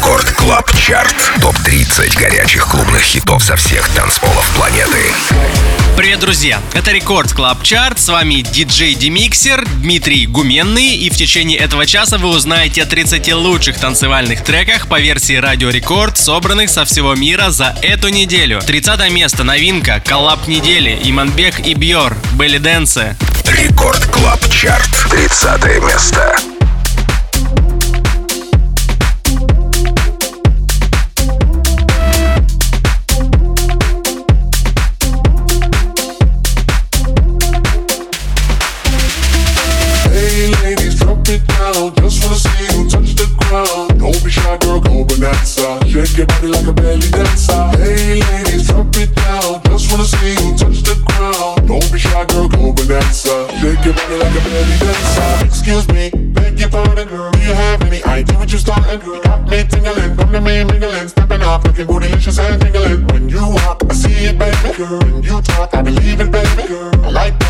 Record Club Chart. Топ-30 горячих клубных хитов со всех танцполов планеты. Привет, друзья! Это Record Club Chart. С вами диджей Demixer Дмитрий Гуменный. И в течение этого часа вы узнаете о 30 лучших танцевальных треках по версии Радио Рекорд, собранных со всего мира за эту неделю. 30 место. Новинка. Коллаб недели. Imanbek и BYOR. Belly Dancer. Record Club Chart. 30 место. Shake your body like a belly dancer. Hey ladies, drop it down. Just wanna see you touch the ground. Don't be shy, girl, go bonanza. Shake your body like a belly dancer. Excuse me, beg your pardon, girl. Do you have any idea what you're starting, girl? Got me tingling, come to me mingling, stepping off, looking bootylicious and tingling. When you walk, I see it, baby, girl. When you talk, I believe it, baby, girl. I like that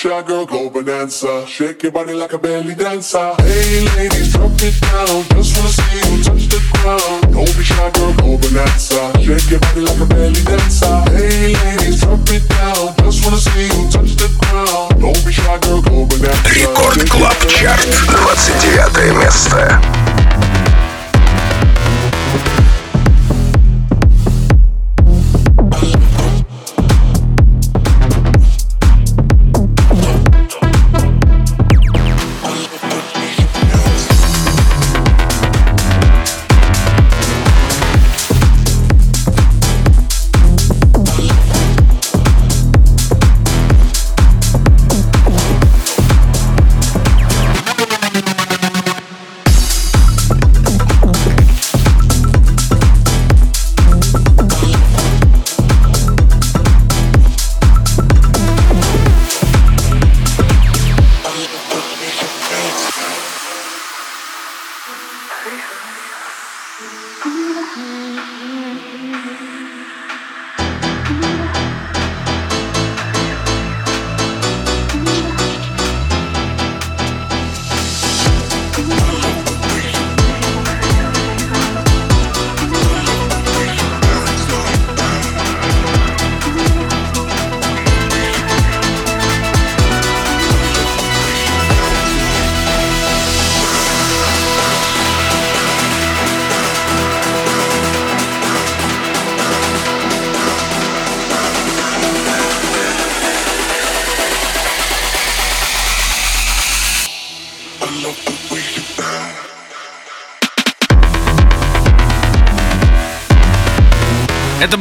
ground. Don't be shy, girl, go bonanza. Shake your body like a belly dancer. Hey ladies, drop it down. Just wanna see you touch the ground. Don't be shy, girl, go bonanza. Shake your body like a belly dancer. Hey ladies, drop it down. Just wanna see you touch the ground. Don't be shy, girl, go bonanza. Рекорд Клаб Чарт. 29 место.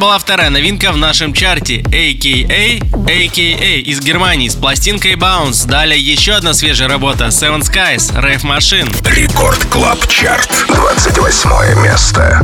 Была вторая новинка в нашем чарте AKA AKA из Германии с пластинкой Bounce. Далее еще одна свежая работа Seven Skies Rave Machine. Record Club Chart. 28 место.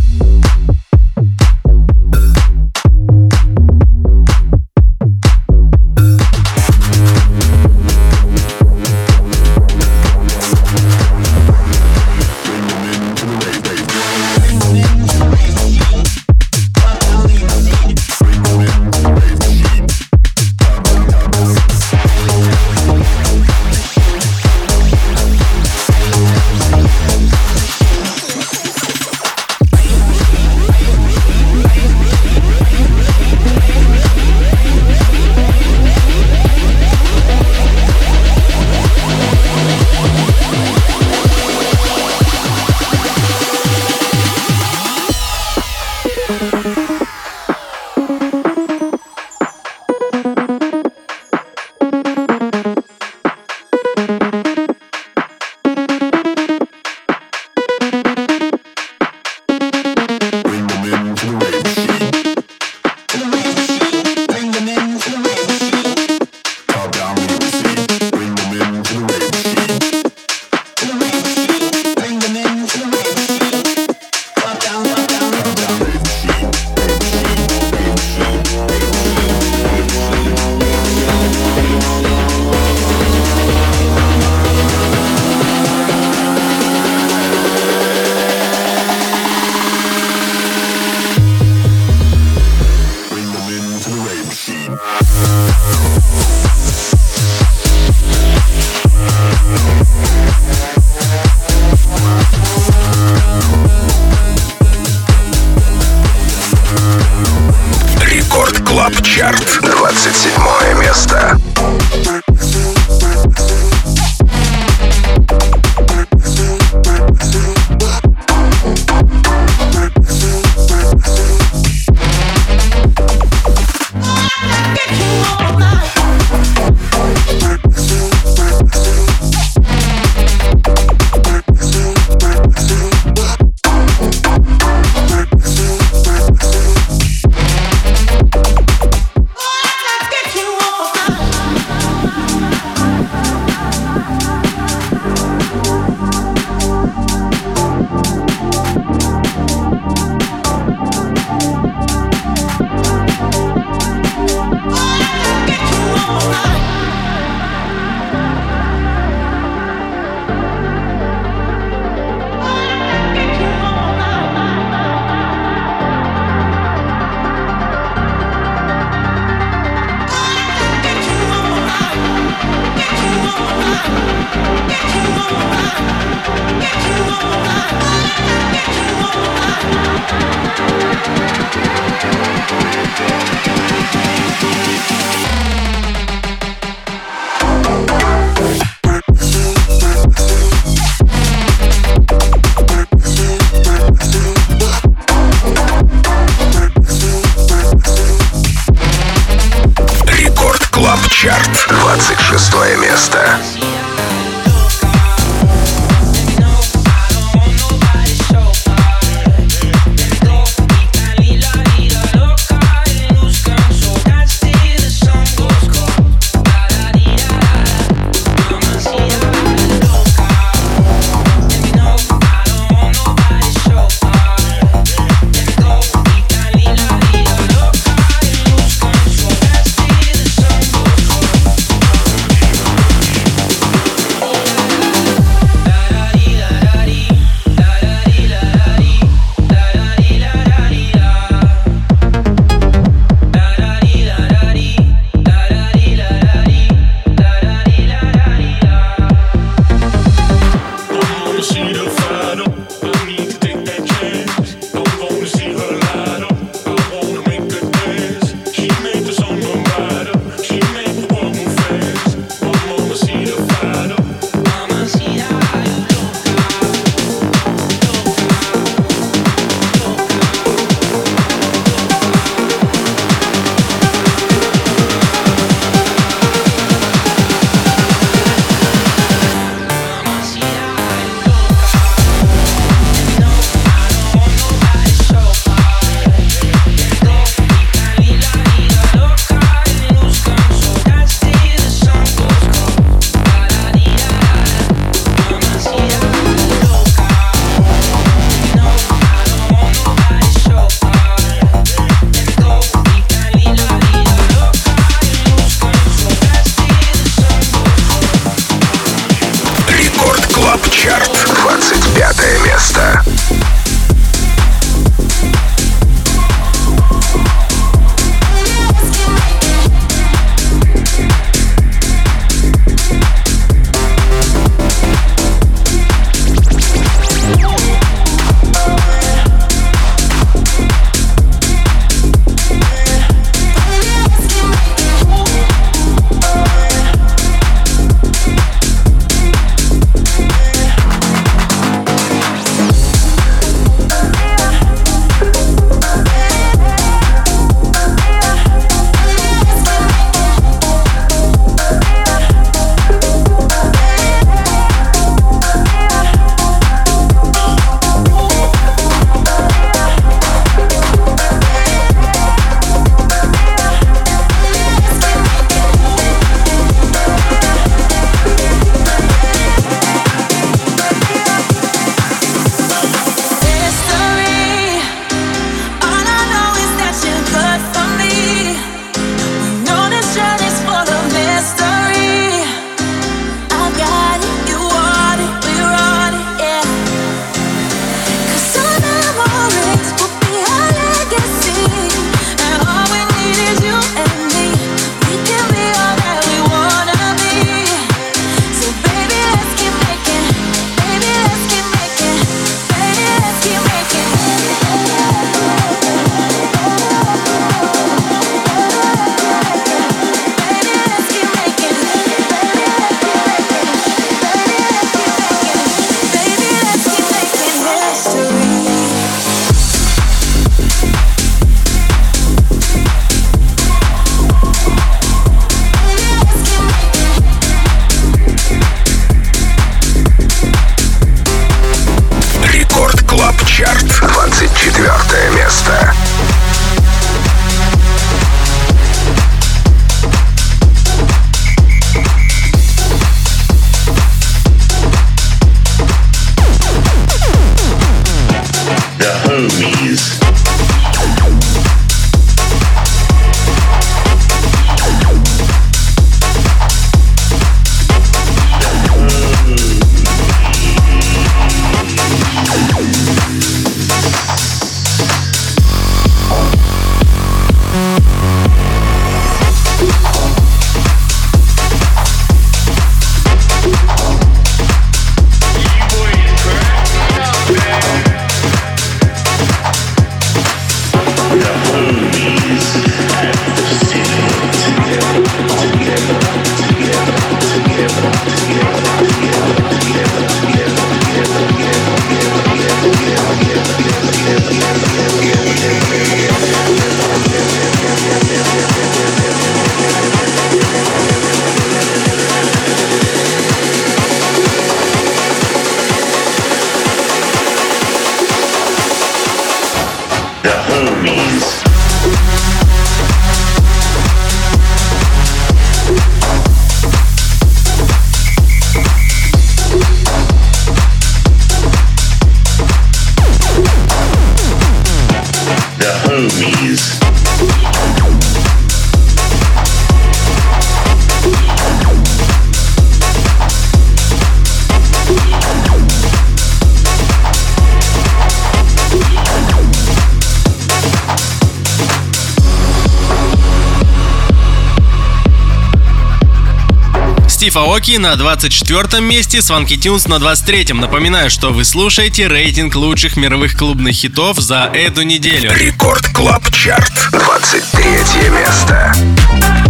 Steve Aoki на 24 месте, Swanky Tunes на 23. Напоминаю, что вы слушаете рейтинг лучших мировых клубных хитов за эту неделю. Record Club Chart, 23 место.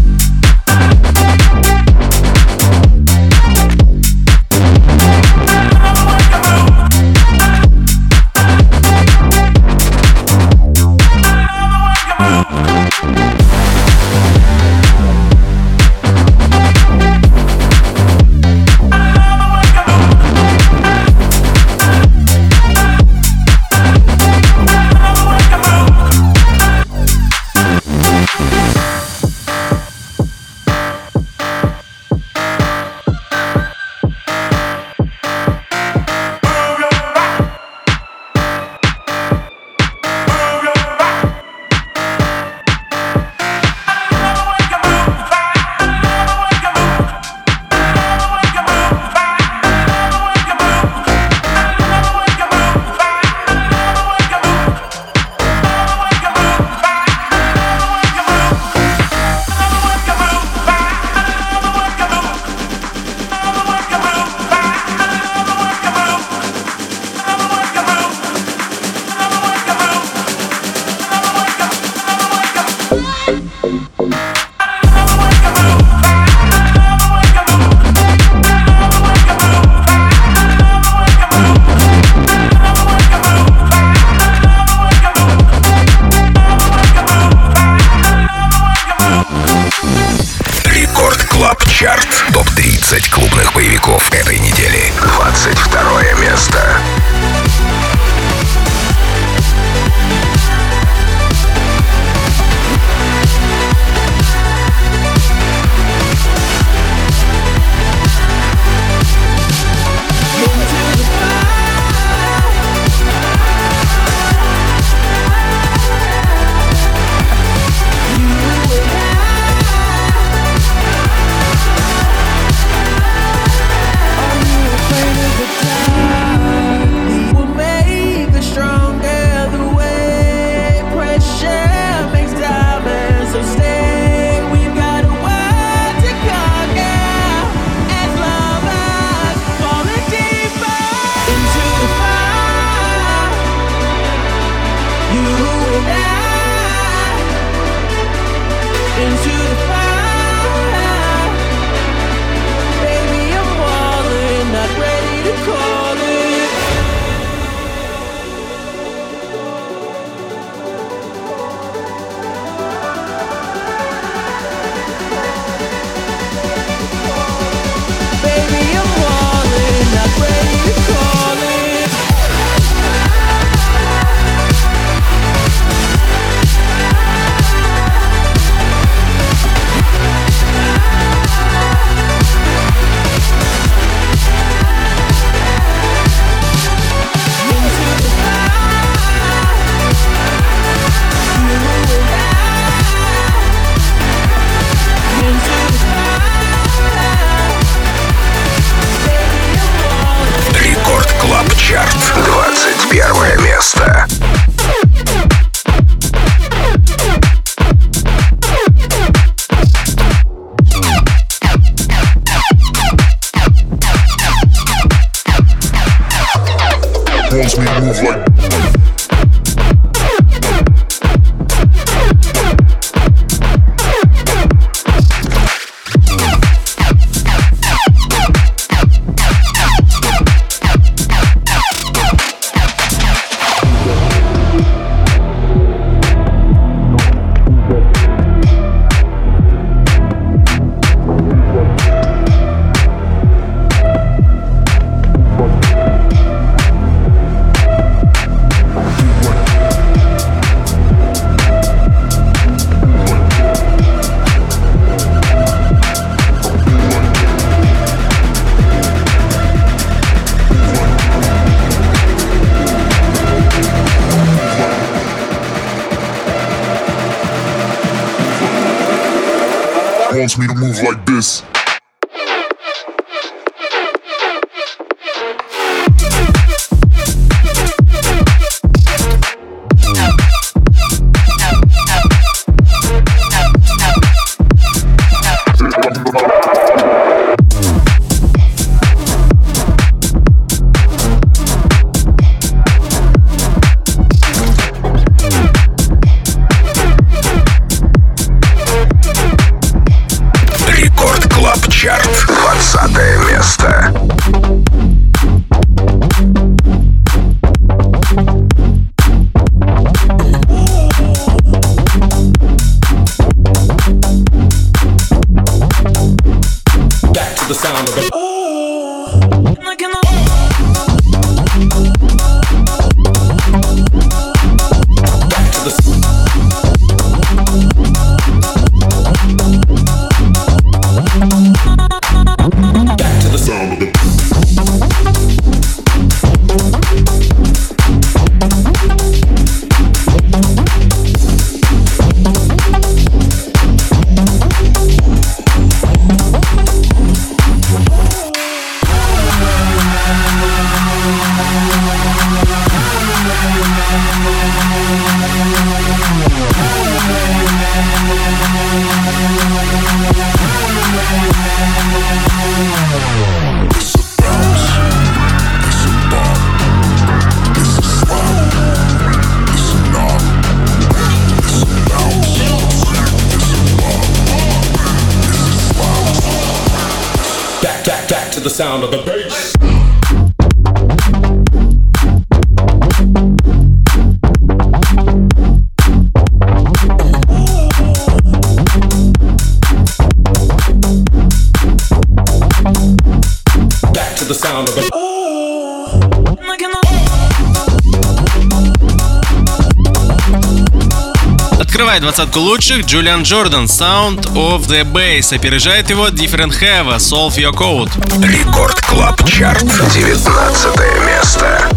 Открывает двадцатку лучших Julian Jordan Sound of the Bass. Опережает его Different Heaven Solve Your Code. Record Club Chart. 19 место.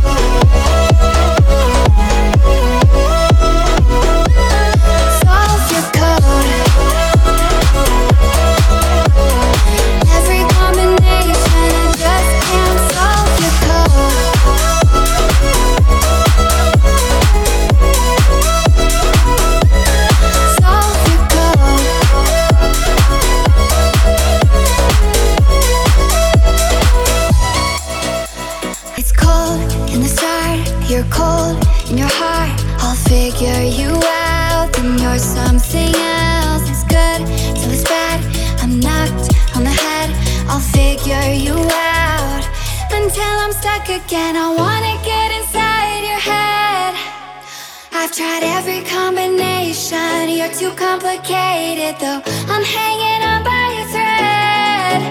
though I'm hanging on by a thread.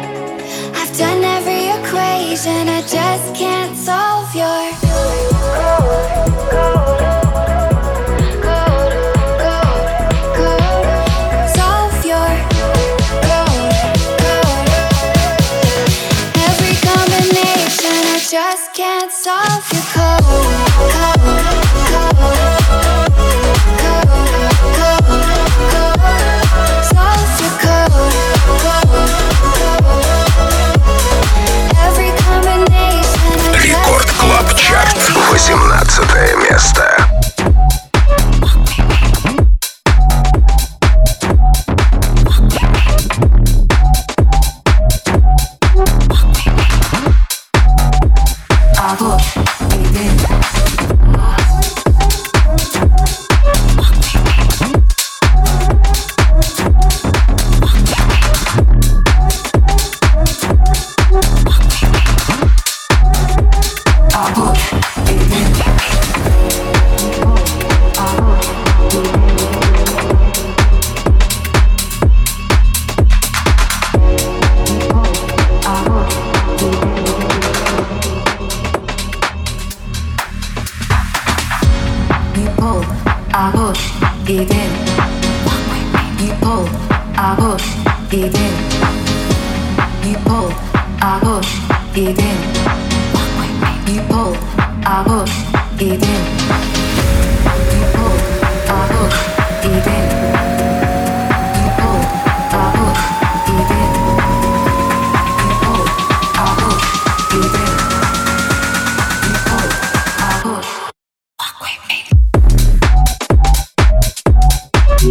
I've done every equation, I just can't solve your. Just can't solve your cold, cold. 18 место.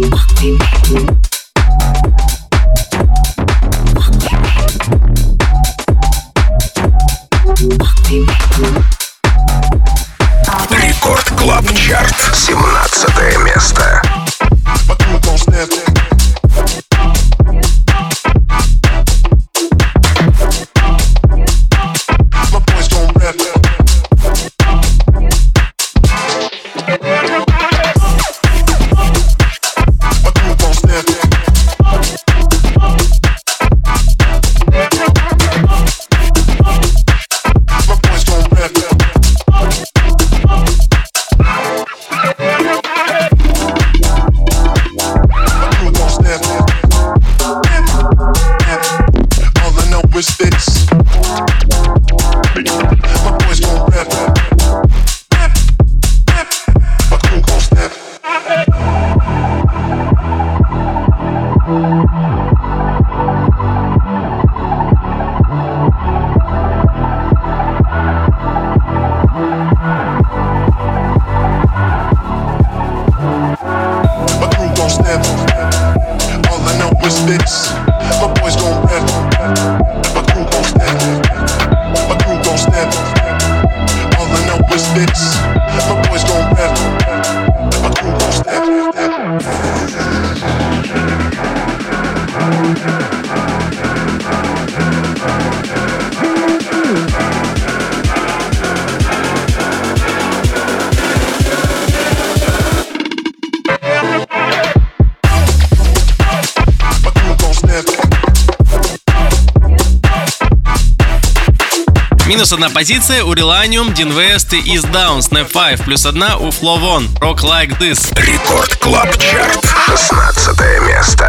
Bhakti. Минус одна позиция у Relanium, Динвест и Is Down, Snap 5. Плюс одна у Flovon, Rock Like This. Рекорд Клаб Чарт, 16 место.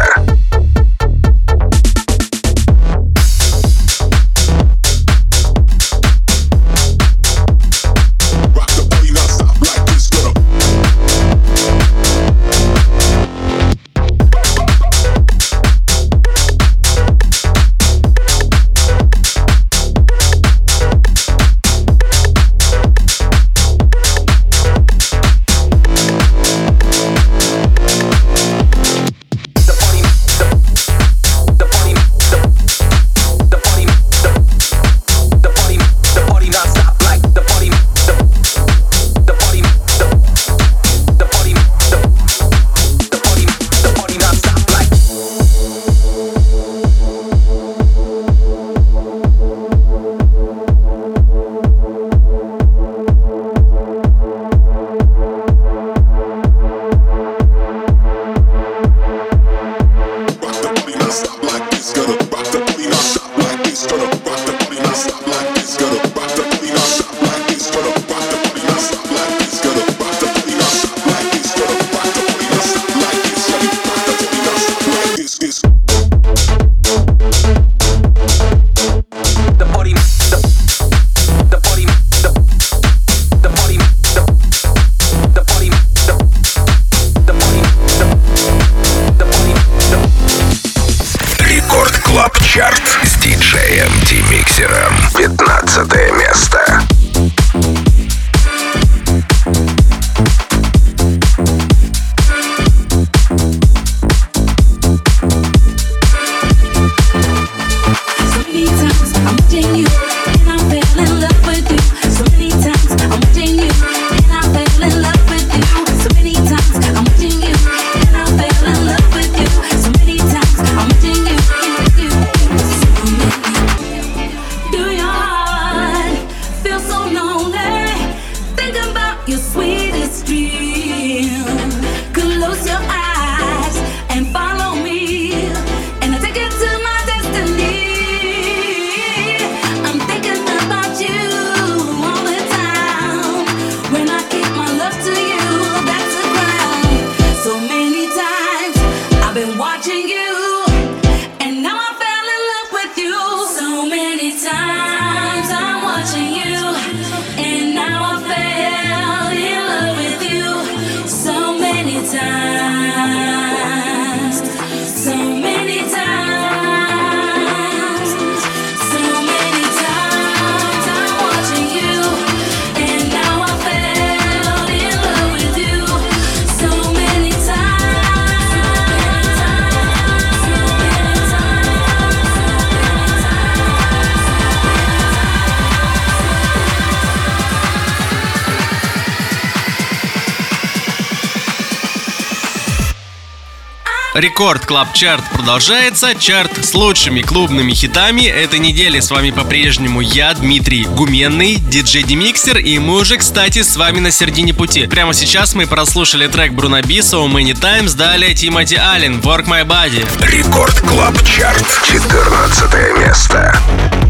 Record Club Chart продолжается. Чарт с лучшими клубными хитами этой недели. С вами по-прежнему я, Дмитрий Гуменный, диджей Demixer. И мы уже, кстати, с вами на середине пути. Прямо сейчас мы прослушали трек Bruno Be, So Many Times. Далее Timothy Allen, Work My Body. Record Club Chart, 14 место.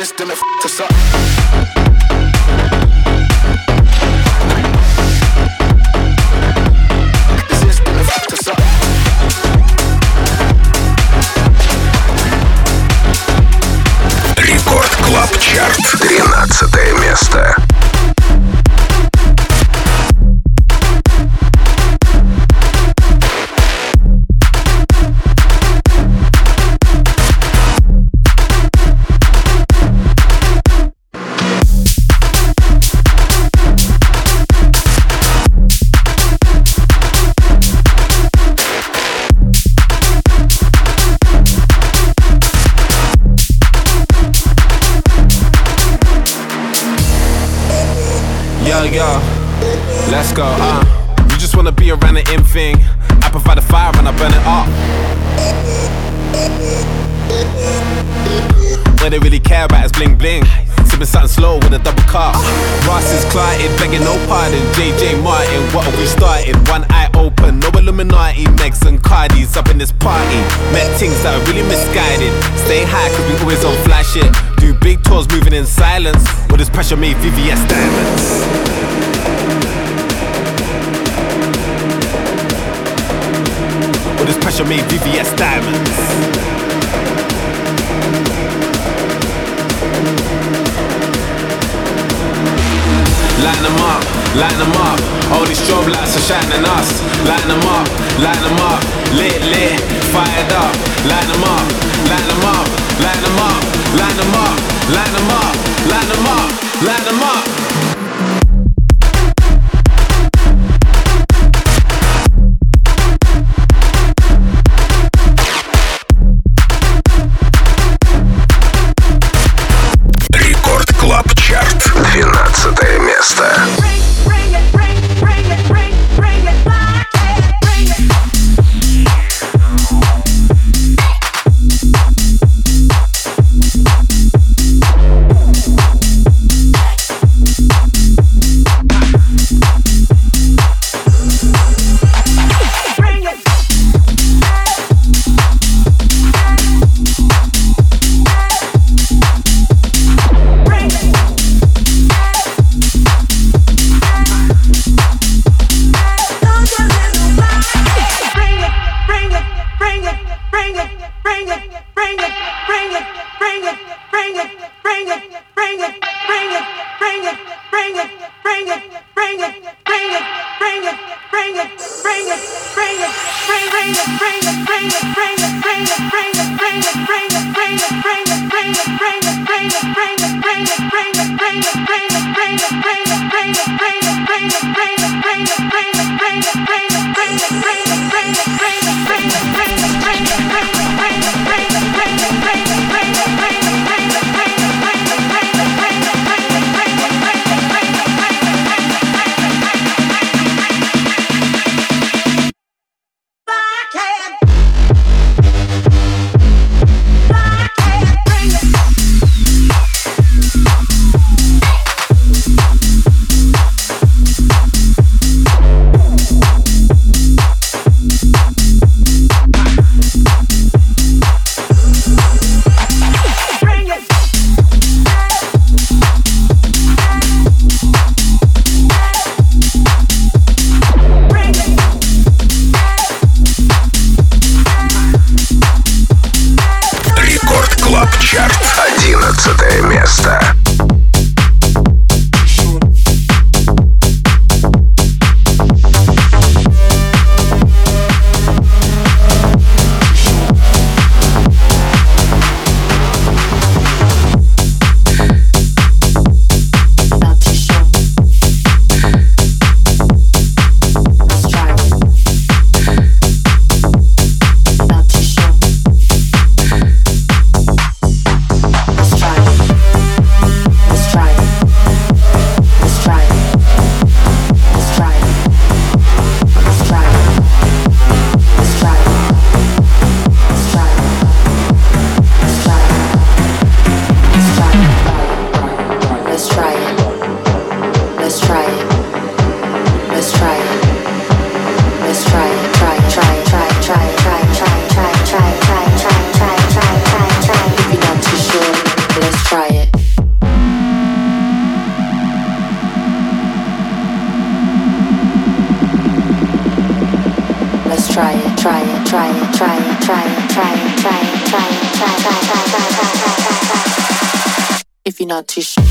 this, then it f- us up. Чарт, 13 место. yo, let's go, uh. You just wanna be around the in thing. I provide the fire and I burn it up. What they really care about is bling bling sipping something slow with a double cup. Ross is clotted, begging no pardon. JJ Martin, what are we starting? One eye open, no Illuminati. Megs and Cardi's up in this party. Met things that are really misguided. Stay high, cause we always on flash it. Do big tours moving in silence. All this pressure made VVS diamonds. All this pressure made VVS diamonds. light them up, light them up. All these strobe lights are shining us, light them up, light them up. Lit, lit, fired up, light them up, light them up, light them up, light them up, light them up, light them up, light them up. Light them. Чарт. 12 Феста. t-shirt.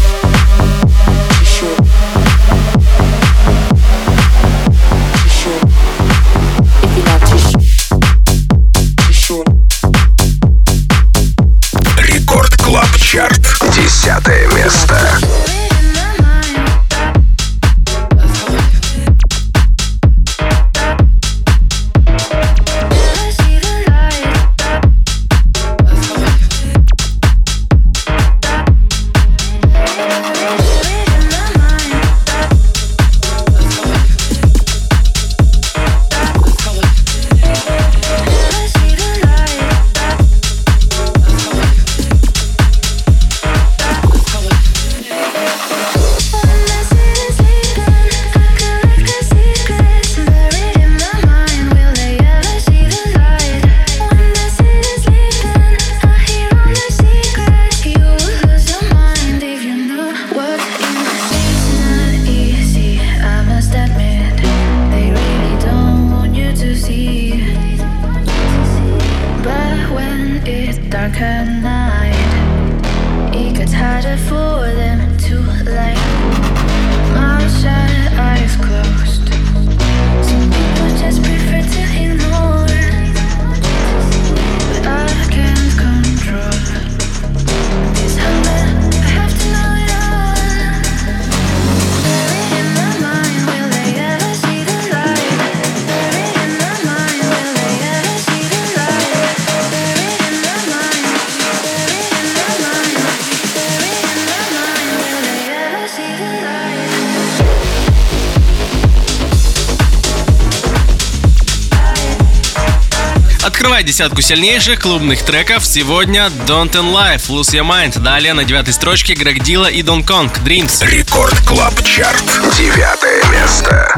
десятку сильнейших клубных треков сегодня Don't and Life, Lose Your Mind. Далее на девятой строчке Грег Дила и Дон Конг, Dreams. Рекорд Клаб Чарт. Девятое место.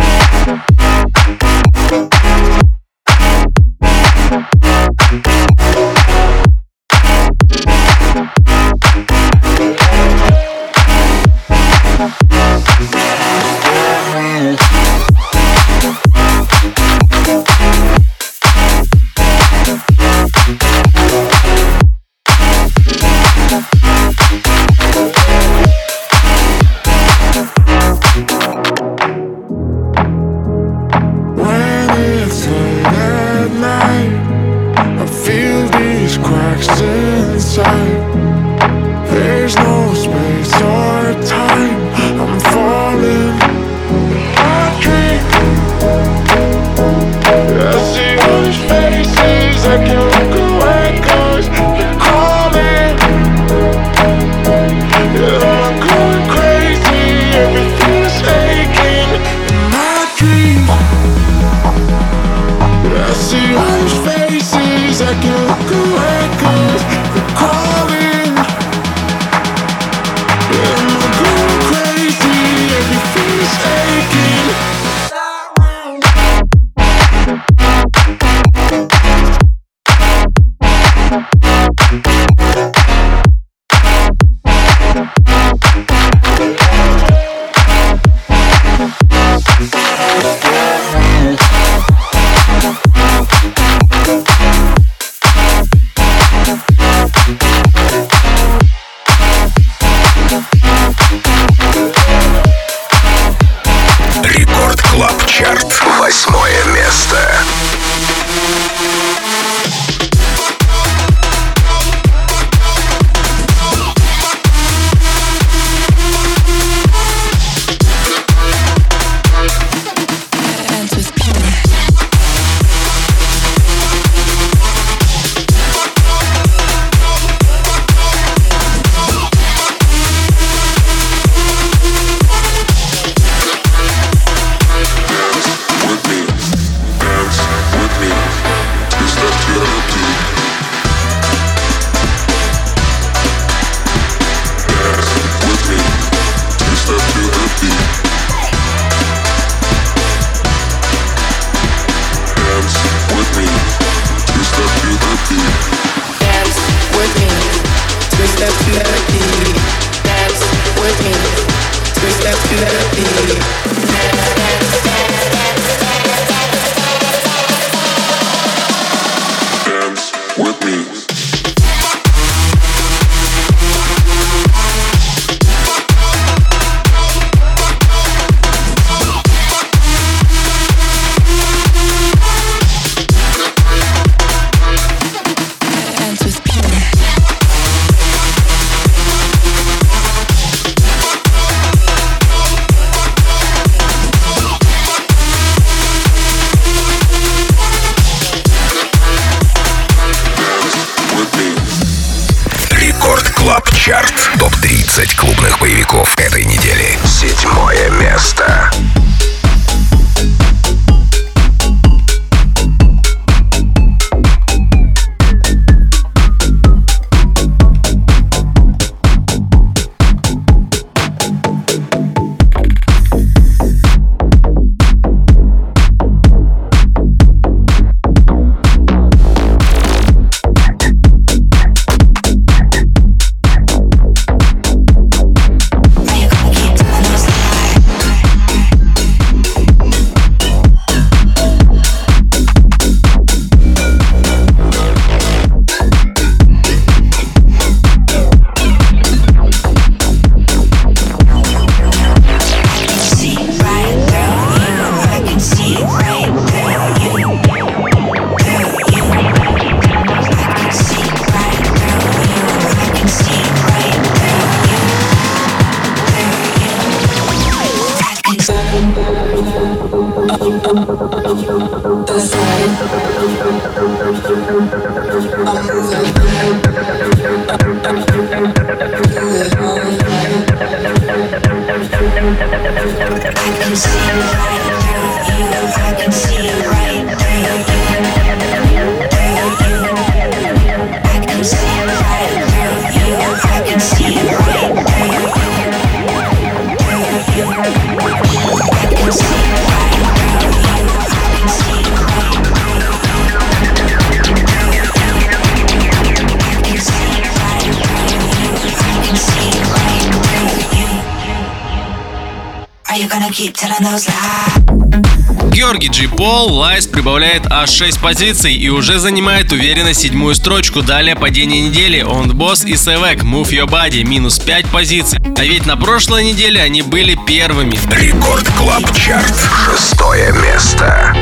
Георгий Джи Пол Лайс прибавляет аж 6 позиций и уже занимает уверенно седьмую строчку. Далее падение недели Он Босс и Севек Move Your Body минус 5 позиций. А ведь на прошлой неделе они были первыми. Рекорд Клаб Чарт. Шестое место.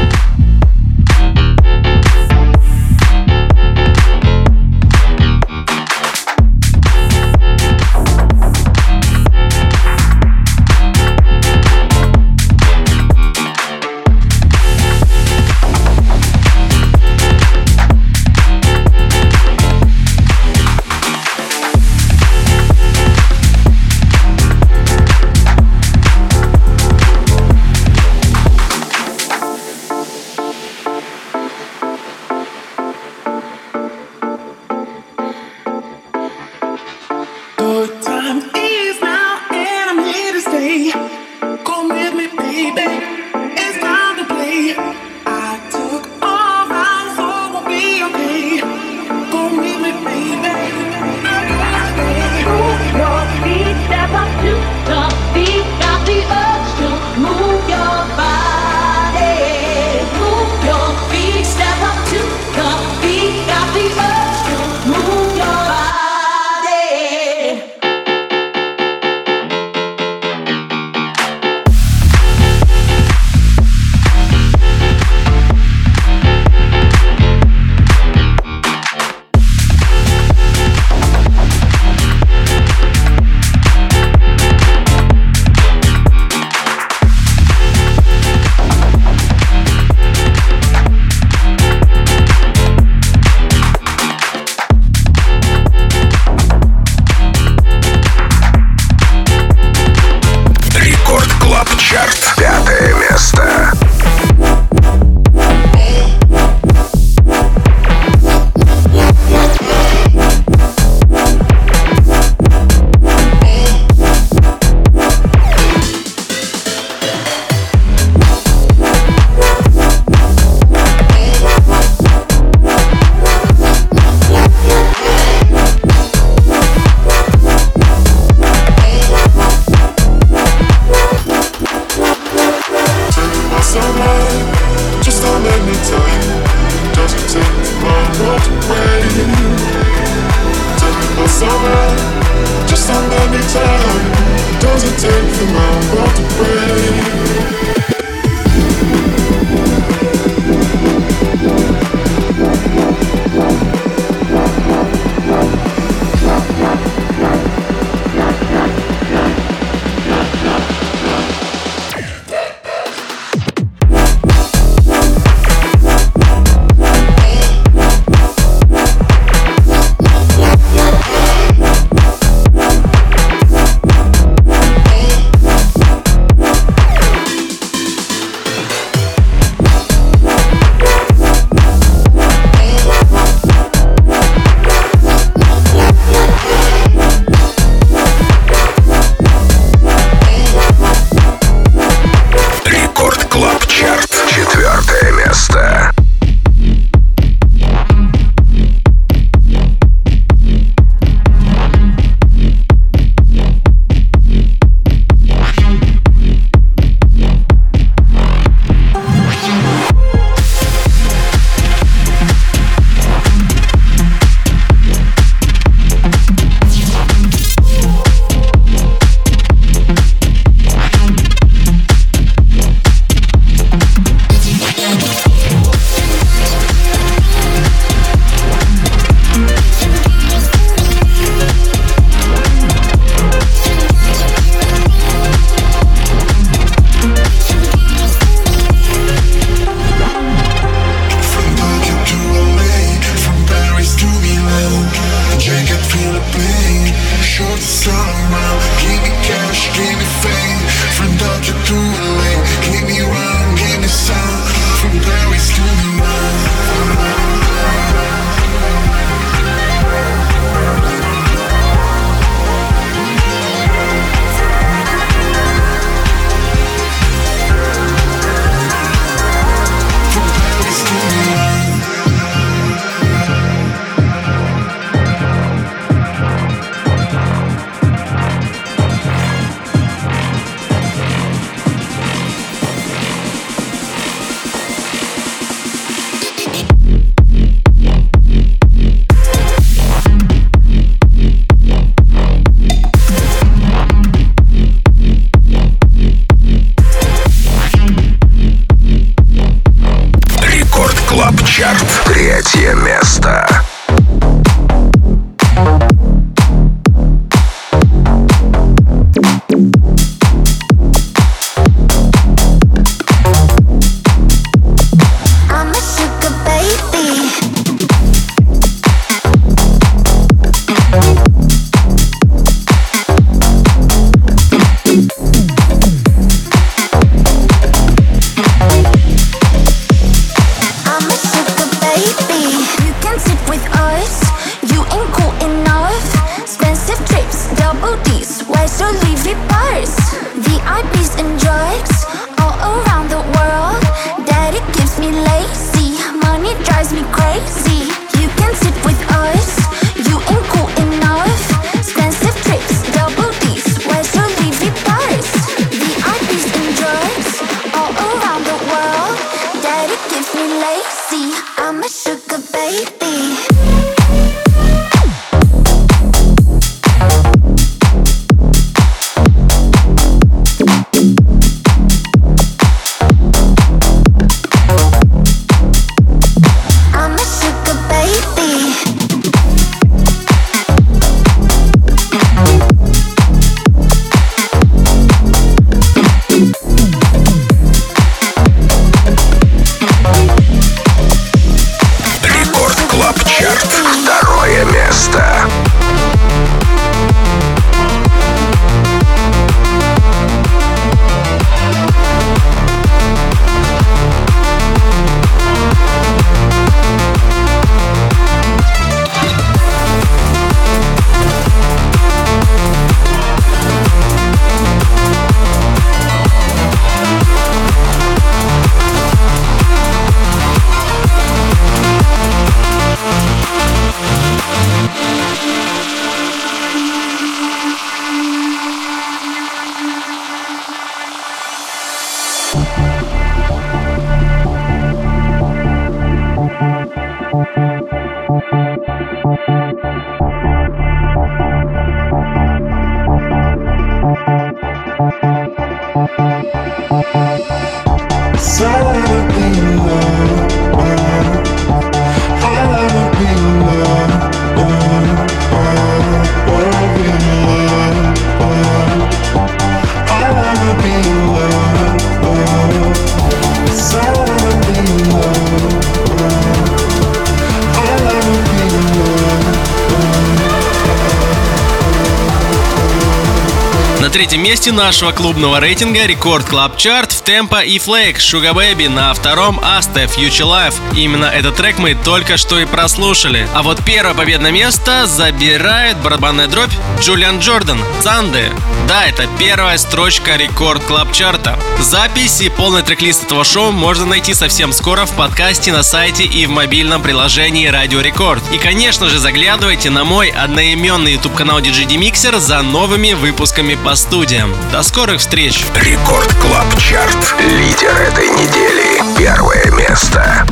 Месте нашего клубного рейтинга Рекорд Клаб Чарт в темпо и Flake Sugar Baby на втором Asta Future Life. Именно этот трек мы только что и прослушали. А вот первое победное место забирает барабанная дробь Джулиан Джордан Санде. Да, это первая строчка Рекорд Клаб Чарта. Запись и полный трек-лист этого шоу можно найти совсем скоро в подкасте на сайте и в мобильном приложении Радио Рекорд. И, конечно же, заглядывайте на мой одноименный YouTube канал DJ Demixer за новыми выпусками по студиям. До скорых встреч! Рекорд Клаб Чарт. Лидер этой недели. Первое место.